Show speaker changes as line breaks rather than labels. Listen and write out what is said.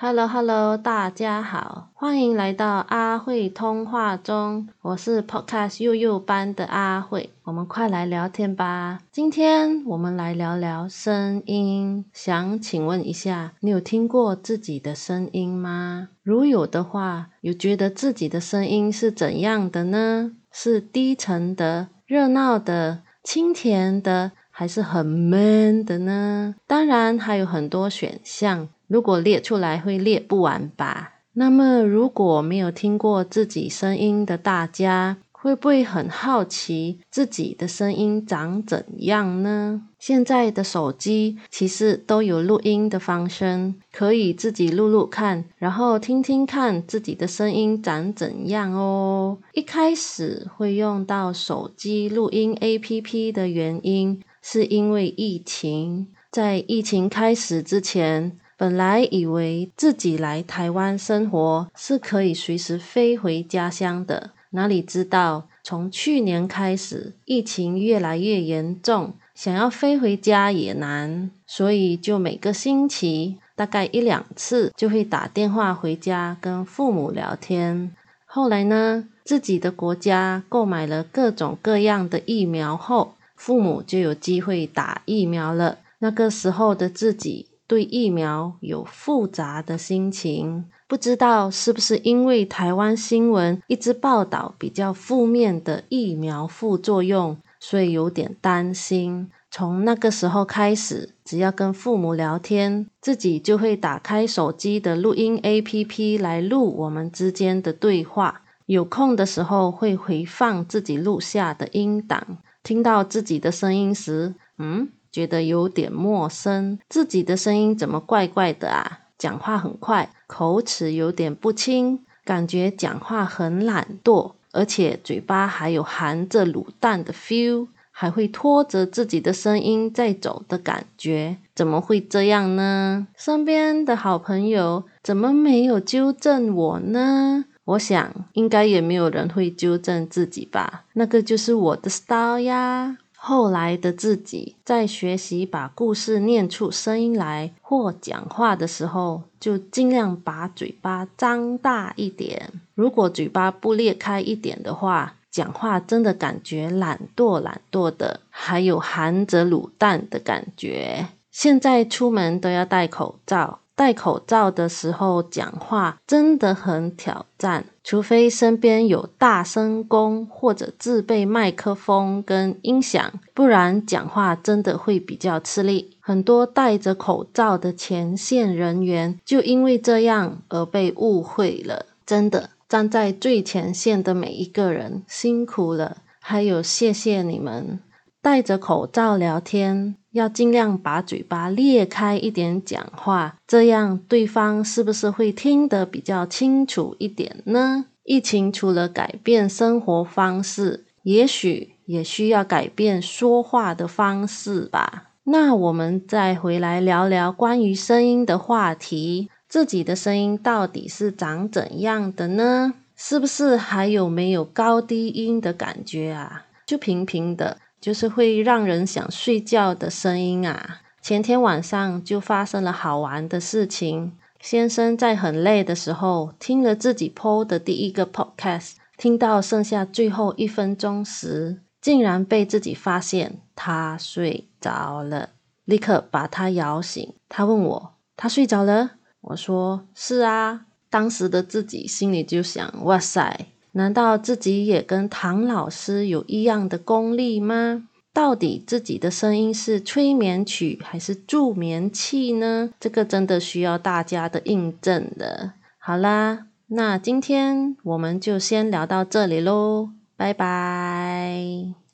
Hello Hello，大家好，欢迎来到阿慧通话中。我是 Podcast 幼幼班的阿慧，我们快来聊天吧。今天我们来聊聊声音。想请问一下，你有听过自己的声音吗？如有的话，有觉得自己的声音是怎样的呢？是低沉的、热闹的、清甜的，还是很闷的呢？当然还有很多选项。如果列出来会列不完吧？那么如果没有听过自己声音的大家，会不会很好奇自己的声音长怎样呢？现在的手机其实都有录音的方式，可以自己录录看，然后听听看自己的声音长怎样哦。一开始会用到手机录音 APP 的原因，是因为疫情，在疫情开始之前。本来以为自己来台湾生活是可以随时飞回家乡的，哪里知道从去年开始，疫情越来越严重，想要飞回家也难，所以就每个星期大概一两次就会打电话回家跟父母聊天。后来呢，自己的国家购买了各种各样的疫苗后，父母就有机会打疫苗了。那个时候的自己。对疫苗有复杂的心情，不知道是不是因为台湾新闻一直报道比较负面的疫苗副作用，所以有点担心。从那个时候开始，只要跟父母聊天，自己就会打开手机的录音 APP 来录我们之间的对话。有空的时候会回放自己录下的音档，听到自己的声音时，嗯。觉得有点陌生，自己的声音怎么怪怪的啊？讲话很快，口齿有点不清，感觉讲话很懒惰，而且嘴巴还有含着卤蛋的 feel，还会拖着自己的声音在走的感觉，怎么会这样呢？身边的好朋友怎么没有纠正我呢？我想应该也没有人会纠正自己吧，那个就是我的 style 呀。后来的自己在学习把故事念出声音来或讲话的时候，就尽量把嘴巴张大一点。如果嘴巴不裂开一点的话，讲话真的感觉懒惰懒惰的，还有含着卤蛋的感觉。现在出门都要戴口罩。戴口罩的时候讲话真的很挑战，除非身边有大声公或者自备麦克风跟音响，不然讲话真的会比较吃力。很多戴着口罩的前线人员就因为这样而被误会了。真的，站在最前线的每一个人辛苦了，还有谢谢你们。戴着口罩聊天，要尽量把嘴巴裂开一点讲话，这样对方是不是会听得比较清楚一点呢？疫情除了改变生活方式，也许也需要改变说话的方式吧。那我们再回来聊聊关于声音的话题，自己的声音到底是长怎样的呢？是不是还有没有高低音的感觉啊？就平平的。就是会让人想睡觉的声音啊！前天晚上就发生了好玩的事情。先生在很累的时候听了自己 PO 的第一个 Podcast，听到剩下最后一分钟时，竟然被自己发现他睡着了，立刻把他摇醒。他问我：“他睡着了？”我说：“是啊。”当时的自己心里就想：“哇塞！”难道自己也跟唐老师有一样的功力吗？到底自己的声音是催眠曲还是助眠器呢？这个真的需要大家的印证的。好啦，那今天我们就先聊到这里喽，拜拜。